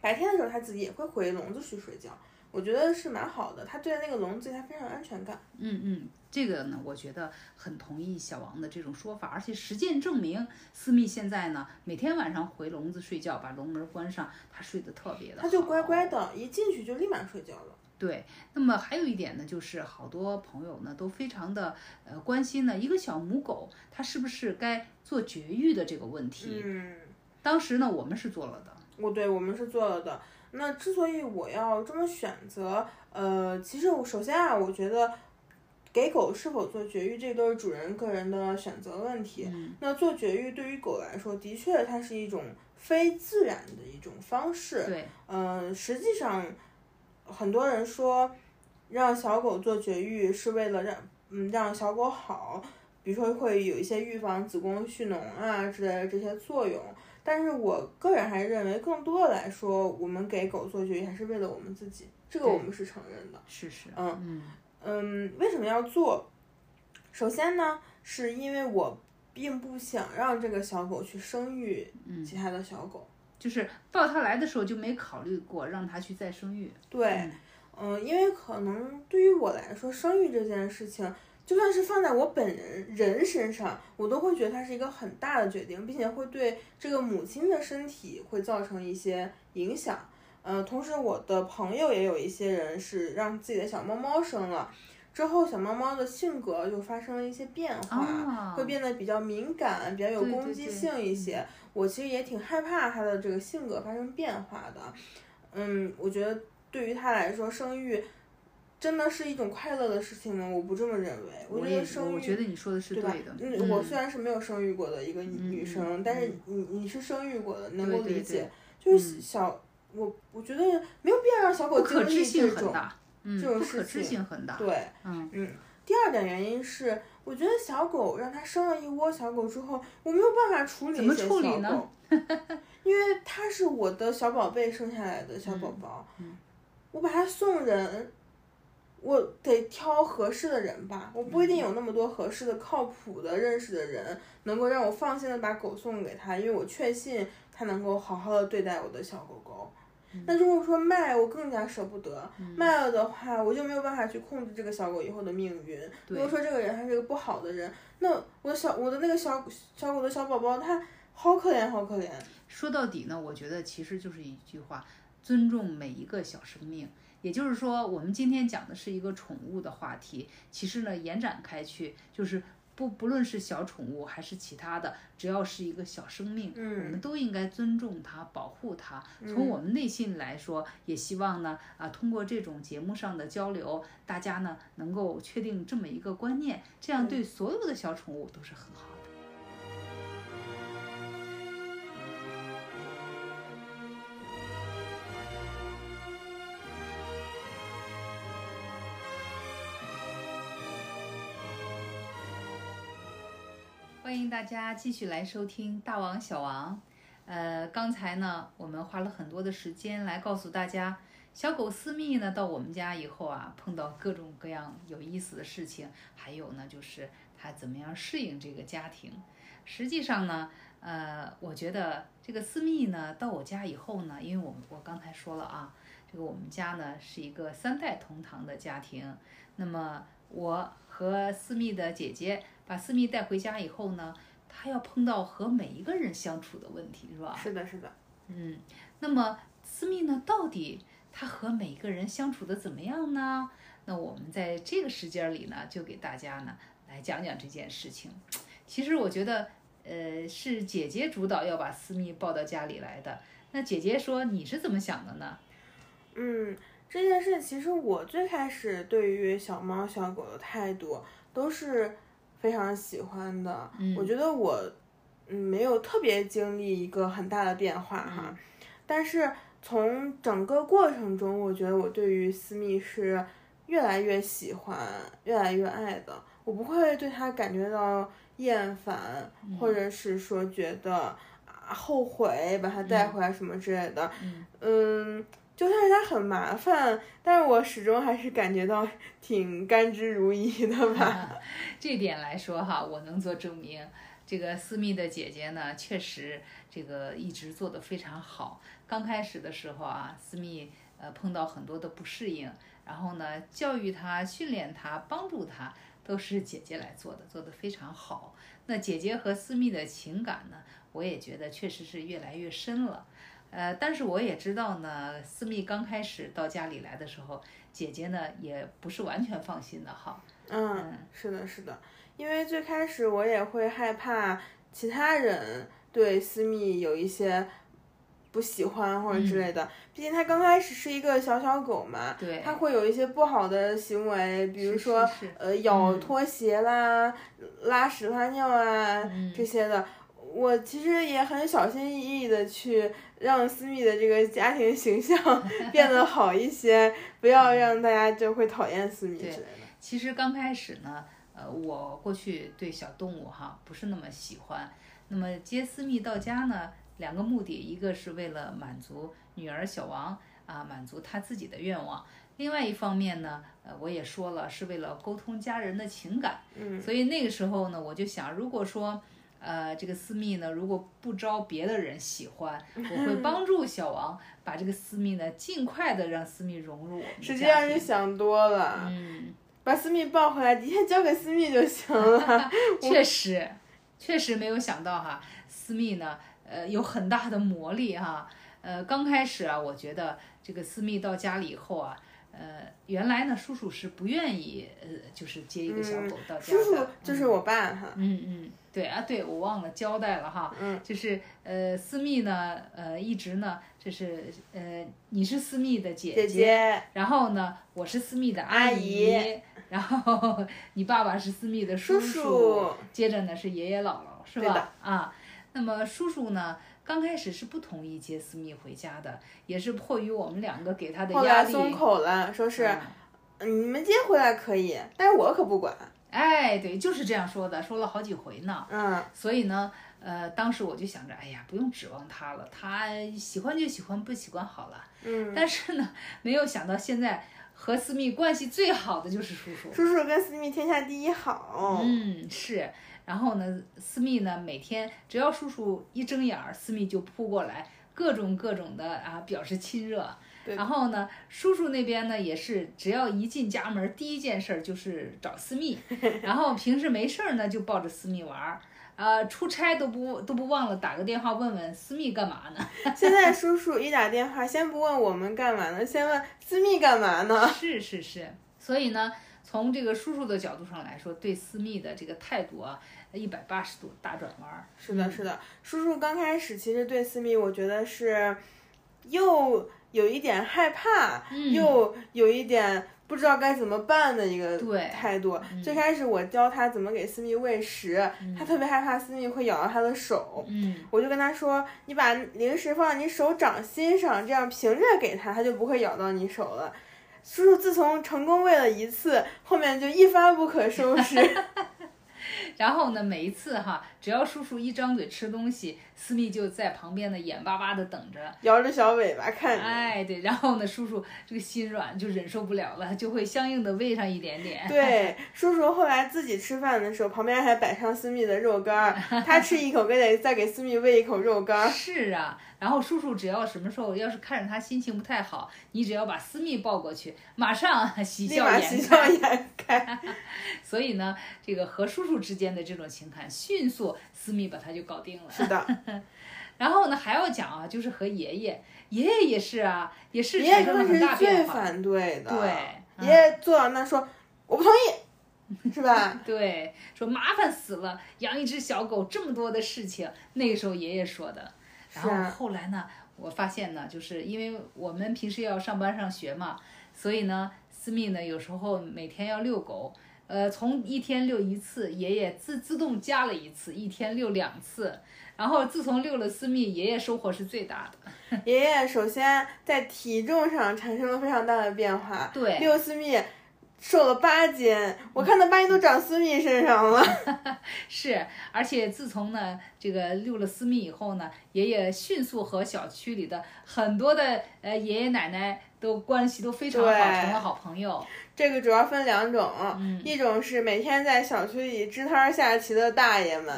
白天的时候它自己也会回笼子去睡觉。我觉得是蛮好的，它对那个笼子它非常有安全感。嗯嗯，这个呢，我觉得很同意小王的这种说法，而且实践证明，思密现在呢，每天晚上回笼子睡觉，把笼门关上，它睡得特别的好，它就乖乖的，一进去就立马睡觉了。对，那么还有一点呢，就是好多朋友呢都非常的呃关心呢，一个小母狗它是不是该做绝育的这个问题。嗯。当时呢，我们是做了的。我对我们是做了的。那之所以我要这么选择，呃，其实我首先啊，我觉得给狗是否做绝育，这都是主人个人的选择问题。那做绝育对于狗来说，的确它是一种非自然的一种方式。对，嗯、实际上很多人说让小狗做绝育是为了让嗯让小狗好，比如说会有一些预防子宫蓄脓啊之类的这些作用。但是我个人还是认为，更多的来说，我们给狗做绝育还是为了我们自己，这个我们是承认的。是是，嗯嗯嗯，为什么要做？首先呢，是因为我并不想让这个小狗去生育其他的小狗。就是抱它来的时候就没考虑过让它去再生育。对，嗯，因为可能对于我来说，生育这件事情，就算是放在我本人人身上，我都会觉得它是一个很大的决定，并且会对这个母亲的身体会造成一些影响。呃，同时我的朋友也有一些人是让自己的小猫猫生了，之后小猫猫的性格就发生了一些变化，啊会变得比较敏感，比较有攻击性一些。我其实也挺害怕他的这个性格发生变化的。嗯，我觉得对于他来说，生育真的是一种快乐的事情吗？我不这么认为。我觉得生育，我觉得你说的是对的。嗯，我虽然是没有生育过的一个女生，但是你你是生育过的，能够理解。对就是小，我我觉得没有必要让小狗经历这种。这种事情很大。对，嗯嗯。第二点原因是，我觉得小狗让它生了一窝小狗之后，我没有办法处理怎么一些小处理因为它是我的小宝贝生下来的小宝宝，嗯我把它送人，我得挑合适的人吧，我不一定有那么多合适的、靠谱的、认识的人，能够让我放心的把狗送给他，因为我确信他能够好好的对待我的小狗狗。那如果说卖，我更加舍不得。卖了的话，我就没有办法去控制这个小狗以后的命运。如果说这个人他是一个不好的人，那我的小我的那个小小狗的小宝宝，他好可怜，好可怜。说到底呢，我觉得其实就是一句话：尊重每一个小生命。也就是说，我们今天讲的是一个宠物的话题，其实呢，延展开去就是。不，不论是小宠物还是其他的，只要是一个小生命，嗯我们都应该尊重它，保护它。从我们内心来说，也希望呢，啊，通过这种节目上的交流，大家呢能够确定这么一个观念，这样对所有的小宠物都是很好欢迎大家继续来收听《大王小王》。呃，刚才呢，我们花了很多的时间来告诉大家，小狗思密呢到我们家以后啊，碰到各种各样有意思的事情，还有呢，就是它怎么样适应这个家庭。实际上呢，呃，我觉得这个思密呢到我家以后呢，因为我们我刚才说了啊，这个我们家呢是一个三代同堂的家庭，那么我和思密的姐姐把思密带回家以后呢，他要碰到和每一个人相处的问题，是吧？是的，是的。嗯，那么思密呢，到底他和每个人相处的怎么样呢？那我们在这个时间里呢，就给大家呢来讲讲这件事情。其实我觉得，呃，是姐姐主导要把思密抱到家里来的。那姐姐说你是怎么想的呢？嗯，这件事其实我最开始对于小猫小狗的态度都是非常喜欢的。嗯我觉得我嗯没有特别经历一个很大的变化哈，嗯但是从整个过程中，我觉得我对于私密是越来越喜欢、越来越爱的。我不会对它感觉到厌烦，嗯或者是说觉得啊后悔把它带回来什么之类的。嗯嗯，就算是它很麻烦，但是我始终还是感觉到挺甘之如饴的吧。这点来说哈，我能做证明。这个私密的姐姐呢，确实这个一直做得非常好。刚开始的时候啊，私密呃碰到很多的不适应，然后呢教育她、训练她、帮助她，都是姐姐来做的，做得非常好。那姐姐和私密的情感呢，我也觉得确实是越来越深了。呃，但是我也知道呢，思密刚开始到家里来的时候，姐姐呢也不是完全放心的哈。嗯，是的，是的，因为最开始我也会害怕其他人对思密有一些不喜欢或者之类的，毕竟它刚开始是一个小小狗嘛，对，它会有一些不好的行为，比如说呃咬嗯拖鞋啦、拉屎拉尿啊、嗯这些的。我其实也很小心翼翼的去让思密的这个家庭形象变得好一些，不要让大家就会讨厌思密之类的。其实刚开始呢，呃，我过去对小动物哈不是那么喜欢。那么接思密到家呢，两个目的，一个是为了满足女儿小王啊，满足她自己的愿望；另外一方面呢，呃，我也说了，是为了沟通家人的情感。嗯，所以那个时候呢，我就想，如果说。呃，这个私密呢，如果不招别的人喜欢，我会 帮助小王把这个私密呢，尽快的让私密融入我们的实际上是想多了，嗯，把私密抱回来，底下交给私密就行了。确实，确实没有想到哈，私密呢，呃，有很大的魔力哈。呃，刚开始啊，我觉得这个私密到家里以后啊，呃，原来呢，叔叔是不愿意呃，就是接一个小狗到家的。叔叔就是我爸哈。嗯嗯，对啊，对我忘了交代了哈。嗯。就是呃，思密呢，呃，一直呢，就是呃，你是思密的姐姐姐，然后呢，我是思密的阿姨，然后你爸爸是思密的叔叔，接着呢是爷爷姥姥，是吧？啊，那么叔叔呢？刚开始是不同意接思密回家的，也是迫于我们两个给他的压力。后来松口了，说是你们接回来可以，但是我可不管。哎，对，就是这样说的，说了好几回呢。嗯。所以呢，呃，当时我就想着，哎呀，不用指望他了，他喜欢就喜欢，不喜欢好了。嗯。但是呢，没有想到现在和思密关系最好的就是叔叔。叔叔跟思密天下第一好。嗯，是。然后呢，思密呢，每天只要叔叔一睁眼儿，思密就扑过来，各种各种的啊，表示亲热。然后呢，叔叔那边呢，也是只要一进家门，第一件事就是找思密。然后平时没事儿呢，就抱着思密玩儿。呃，出差都不都不忘了打个电话问问思密干嘛呢？现在叔叔一打电话，先不问我们干嘛呢，先问思密干嘛呢？是是是，所以呢，从这个叔叔的角度上来说，对思密的这个态度啊。一百八十度大转弯，是的，是的。叔叔刚开始其实对思密，我觉得是又有一点害怕，又有一点不知道该怎么办的一个态度。最开始我教他怎么给私密喂食，他特别害怕私密会咬到他的手，我就跟他说：“你把零食放在你手掌心上，这样平着给他，他就不会咬到你手了。”叔叔自从成功喂了一次，后面就一发不可收拾。然后呢，每一次哈，只要叔叔一张嘴吃东西，思密就在旁边呢，眼巴巴的等着，摇着小尾巴看着。哎，对，然后呢，叔叔这个心软就忍受不了了，就会相应的喂上一点点。对，叔叔后来自己吃饭的时候，旁边还摆上思密的肉干儿，他吃一口，给得再给思密喂一口肉干儿。是啊。然后叔叔只要什么时候要是看着他心情不太好，你只要把私密抱过去，马上喜笑颜开。所以呢，这个和叔叔之间的这种情感，迅速私密把他就搞定了。是的。然后呢，还要讲啊，就是和爷爷，爷爷也是啊，也是产生了很大变化。最反对的。对。爷爷坐到那说：“我不同意。”是吧？对，说麻烦死了，养一只小狗这么多的事情。那个时候爷爷说的。然后后来呢，我发现呢，就是因为我们平时要上班上学嘛，所以呢，思密呢有时候每天要遛狗，呃，从一天遛一次，爷爷自自动加了一次，一天遛两次。然后自从遛了私密，爷爷收获是最大的。爷爷首先在体重上产生了非常大的变化，对，遛私密。瘦了八斤，我看那八斤都长私密身上了。是，而且自从呢这个遛了私密以后呢，爷爷迅速和小区里的很多的呃爷爷奶奶都关系都非常好，成了好朋友。这个主要分两种，一种是每天在小区里支摊下棋的大爷们，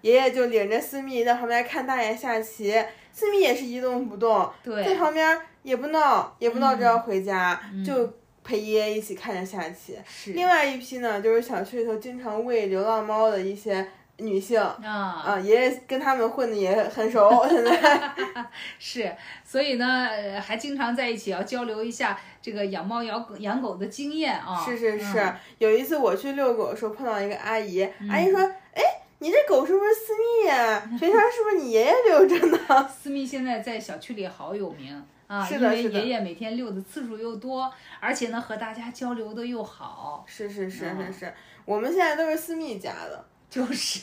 爷爷就领着私密在旁边看大爷下棋，私密也是一动不动，在旁边也不闹也不闹着要回家，就。陪爷爷一起看着下棋。是。另外一批呢，就是小区里头经常喂流浪猫的一些女性。啊。啊，爷爷跟他们混的也很熟，现在。是，所以呢，还经常在一起要交流一下这个养猫养狗养狗的经验啊。是是是，有一次我去遛狗的时候碰到一个阿姨，阿姨说：“哎，你这狗是不是思密呀？平常是不是你爷爷遛着呢？”思密现在在小区里好有名。啊，因为爷爷每天遛的次数又多，而且呢和大家交流的又好。是是是是是，我们现在都是私密家的，就是。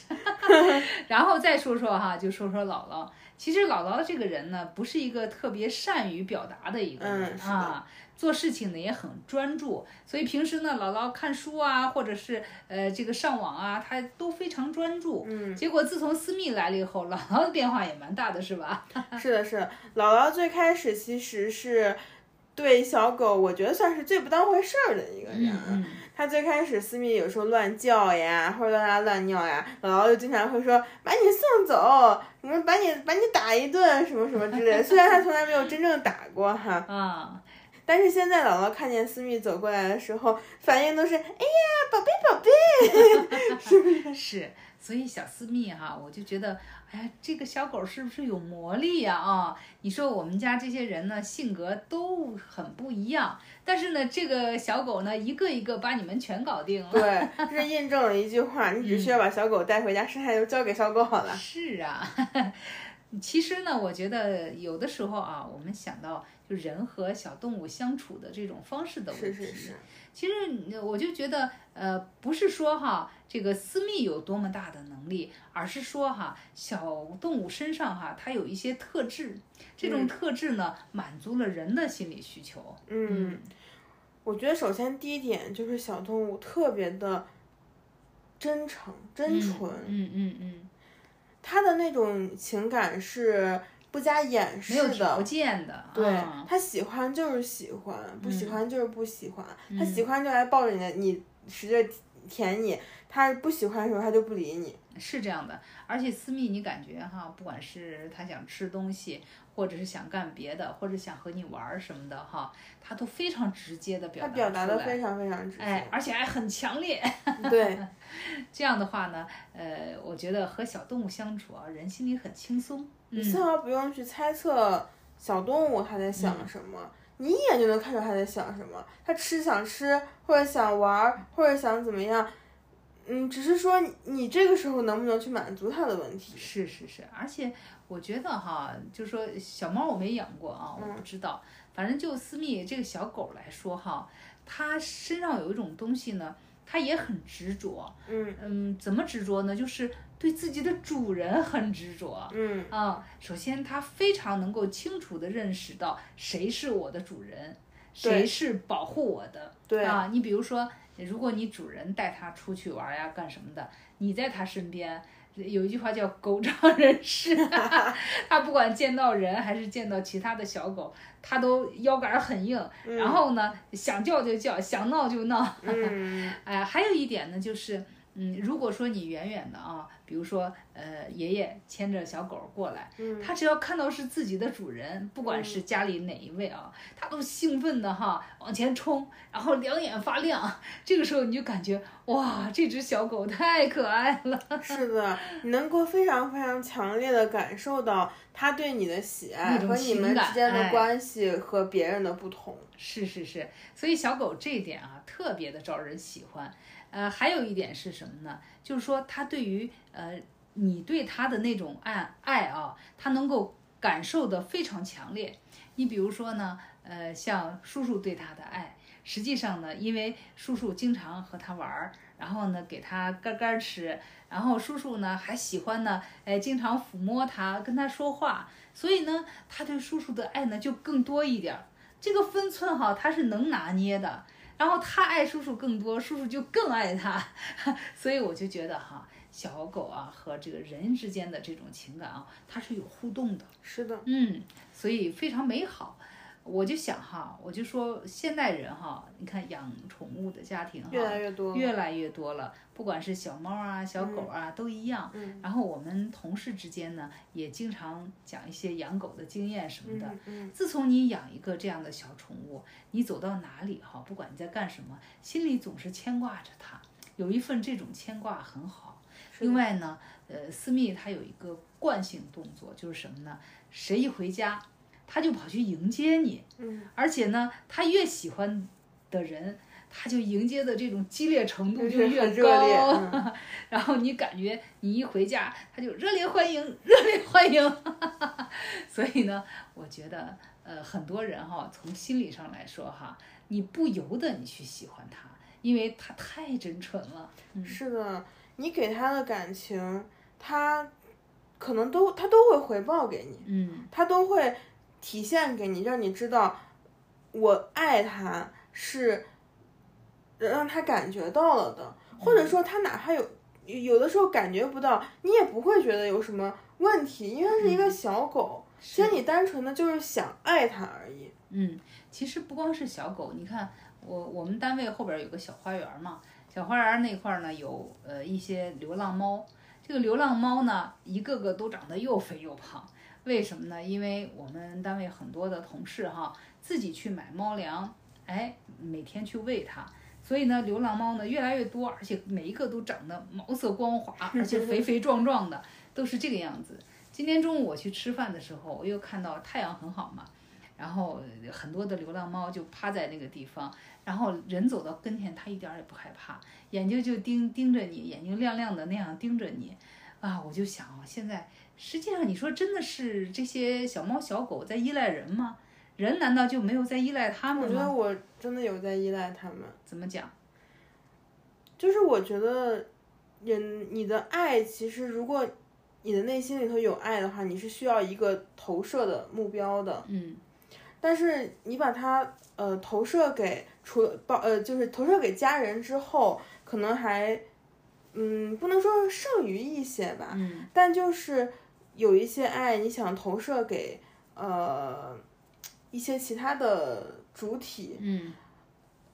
然后再说说哈，就说说姥姥。其实姥姥这个人呢，不是一个特别善于表达的一个人啊。做事情呢也很专注，所以平时呢姥姥看书啊，或者是呃这个上网啊，她都非常专注。嗯。结果自从思密来了以后，姥姥的变化也蛮大的，是吧？是的，是的。姥姥最开始其实是对小狗，我觉得算是最不当回事儿的一个人。嗯。她最开始私密有时候乱叫呀，或者乱拉乱尿呀，姥姥就经常会说把你送走，什么把你把你打一顿，什么什么之类的。虽然她从来没有真正打过哈。啊。但是现在姥姥看见思密走过来的时候，反应都是哎呀，宝贝宝贝，是不是？是，所以小思密哈，我就觉得，哎呀，这个小狗是不是有魔力呀？啊，你说我们家这些人呢，性格都很不一样，但是呢，这个小狗呢，一个一个把你们全搞定了。对，这印证了一句话：你只需要把小狗带回家，剩下就交给小狗好了。是啊，其实呢，我觉得有的时候啊，我们想到就人和小动物相处的这种方式的问题。是是是。其实我就觉得，呃，不是说哈，这个私密有多么大的能力，而是说哈，小动物身上哈，它有一些特质，这种特质呢，满足了人的心理需求。嗯，我觉得首先第一点就是小动物特别的真诚、真纯。嗯嗯嗯。它的那种情感是。不加掩饰的，没有条件的，对他喜欢就是喜欢，不喜欢就是不喜欢。他喜欢就来抱着你，你使劲舔你；他不喜欢的时候，他就不理你。是这样的，而且私密，你感觉哈，不管是他想吃东西，或者是想干别的，或者想和你玩什么的哈，他都非常直接的表达他表达的非常非常直接，哎，而且还很强烈。对，这样的话呢，呃，我觉得和小动物相处啊，人心里很轻松。你丝毫不用去猜测小动物它在想什么，你一眼就能看出它在想什么。它吃想吃，或者想玩，或者想怎么样，嗯，只是说你这个时候能不能去满足它的问题。是是是，而且我觉得哈，就是说小猫我没养过啊，我不知道。反正就私密这个小狗来说哈，它身上有一种东西呢，它也很执着。嗯嗯，怎么执着呢？就是。对自己的主人很执着，嗯啊，首先它非常能够清楚地认识到谁是我的主人，谁是保护我的，对啊，你比如说，如果你主人带它出去玩呀，干什么的，你在它身边，有一句话叫狗仗人势，它不管见到人还是见到其他的小狗，它都腰杆很硬，然后呢，想叫就叫，想闹就闹，嗯，哎，还有一点呢，就是。嗯，如果说你远远的啊，比如说呃，爷爷牵着小狗过来，他只要看到是自己的主人，不管是家里哪一位啊，他都兴奋的哈往前冲，然后两眼发亮。这个时候你就感觉哇，这只小狗太可爱了。是的，你能够非常非常强烈的感受到他对你的喜爱和你们之间的关系和别人的不同。是是是，所以小狗这一点啊，特别的招人喜欢。呃，还有一点是什么呢？就是说，他对于呃你对他的那种爱爱啊，他能够感受的非常强烈。你比如说呢，呃，像叔叔对他的爱，实际上呢，因为叔叔经常和他玩儿，然后呢给他干干吃，然后叔叔呢还喜欢呢，哎，经常抚摸他，跟他说话，所以呢，他对叔叔的爱呢就更多一点儿。这个分寸哈，他是能拿捏的。然后他爱叔叔更多，叔叔就更爱他，所以我就觉得哈，小狗啊和这个人之间的这种情感啊，它是有互动的。是的，嗯，所以非常美好。我就想哈，我就说现代人哈，你看养宠物的家庭哈，越来越多，越来越多了。不管是小猫啊、小狗啊，都一样。嗯。然后我们同事之间呢，也经常讲一些养狗的经验什么的。嗯。自从你养一个这样的小宠物，你走到哪里哈，不管你在干什么，心里总是牵挂着它，有一份这种牵挂很好。另外呢，呃，私密它有一个惯性动作，就是什么呢？谁一回家。他就跑去迎接你，嗯，而且呢，他越喜欢的人，他就迎接的这种激烈程度就越高，然后你感觉你一回家，他就热烈欢迎，热烈欢迎，所以呢，我觉得，呃，很多人哈，从心理上来说哈，你不由得你去喜欢他，因为他太真纯了。是的，你给他的感情，他可能都他都会回报给你，嗯，他都会。体现给你，让你知道我爱他是让他感觉到了的，或者说他哪怕有有的时候感觉不到，你也不会觉得有什么问题，因为它是一个小狗，其实你单纯的就是想爱它而已。嗯，其实不光是小狗，你看我我们单位后边有个小花园嘛，小花园那块呢有呃一些流浪猫，这个流浪猫呢一个个都长得又肥又胖。为什么呢？因为我们单位很多的同事哈，自己去买猫粮，哎，每天去喂它，所以呢，流浪猫呢越来越多，而且每一个都长得毛色光滑，而且肥肥壮壮的，都是这个样子。今天中午我去吃饭的时候，我又看到太阳很好嘛，然后很多的流浪猫就趴在那个地方，然后人走到跟前，它一点也不害怕，眼睛就盯盯着你，眼睛亮亮的那样盯着你，啊，我就想，现在实际上你说真的是这些小猫小狗在依赖人吗？人难道就没有在依赖它我觉得？我真的有在依赖他们。怎么讲？就是我觉得人你的爱，其实如果你的内心里头有爱的话，你是需要一个投射的目标的。嗯但是你把它呃投射给除了包呃就是投射给家人之后，可能还嗯不能说剩余一些吧，嗯但就是有一些爱你想投射给呃一些其他的主体，嗯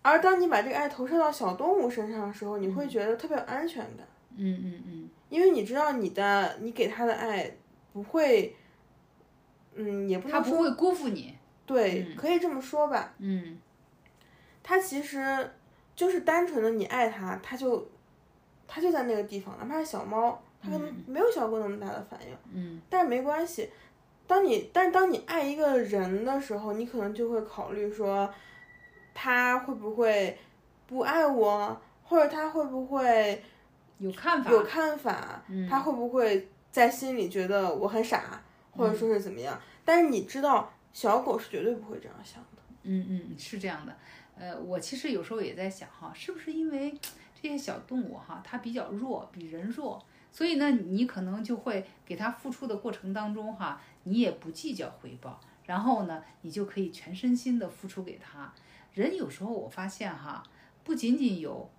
而当你把这个爱投射到小动物身上的时候，你会觉得特别有安全感。嗯嗯嗯因为你知道你的你给他的爱不会，嗯，也不能说它不会辜负你。对，嗯可以这么说吧。嗯他其实就是单纯的你爱他，他就他就在那个地方，哪怕是小猫，它可能没有小狗那么大的反应，嗯但是没关系。当你但是当你爱一个人的时候，你可能就会考虑说，他会不会不爱我，或者他会不会有看法。有看法，嗯他会不会在心里觉得我很傻，或者说是怎么样？但是你知道，小狗是绝对不会这样想的。嗯嗯，是这样的。呃，我其实有时候也在想哈，是不是因为这些小动物哈，它比较弱，比人弱，所以呢，你可能就会给他付出的过程当中哈，你也不计较回报，然后呢，你就可以全身心的付出给他。人有时候我发现哈，不仅仅有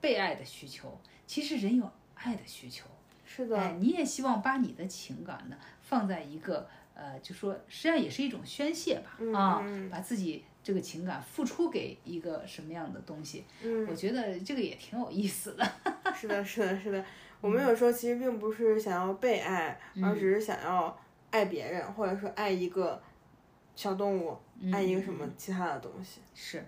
被爱的需求，其实人有爱的需求。是的，哎，你也希望把你的情感呢放在一个呃，就说实际上也是一种宣泄吧，嗯啊，嗯把自己这个情感付出给一个什么样的东西，嗯，我觉得这个也挺有意思的。是的，是的，是的。我们有时候其实并不是想要被爱，而只是想要爱别人，或者说爱一个小动物，爱一个什么其他的东西。是。